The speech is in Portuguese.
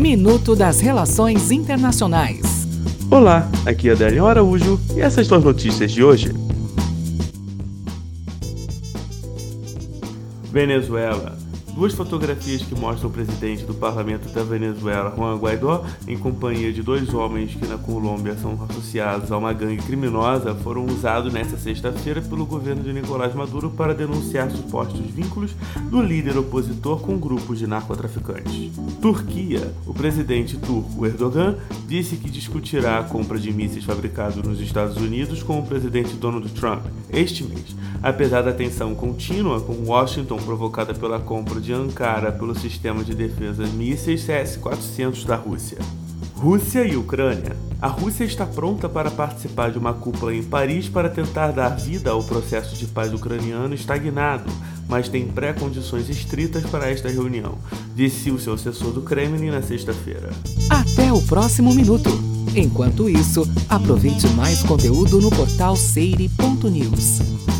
Minuto das Relações Internacionais. Olá, aqui é Adélio Araújo e essas são as notícias de hoje. Venezuela. Duas fotografias que mostram o presidente do parlamento da Venezuela, Juan Guaidó, em companhia de dois homens que na Colômbia são associados a uma gangue criminosa, foram usados nesta sexta-feira pelo governo de Nicolás Maduro para denunciar supostos vínculos do líder opositor com grupos de narcotraficantes. Turquia. O presidente turco Erdogan disse que discutirá a compra de mísseis fabricados nos Estados Unidos com o presidente Donald Trump este mês, apesar da tensão contínua com Washington provocada pela compra de Ankara pelo sistema de defesa mísseis S-400 da Rússia. Rússia e Ucrânia. A Rússia está pronta para participar de uma cúpula em Paris para tentar dar vida ao processo de paz ucraniano estagnado, mas tem pré-condições estritas para esta reunião, disse o seu assessor do Kremlin na sexta-feira. Até o próximo minuto. Enquanto isso, aproveite mais conteúdo no portal seire.news.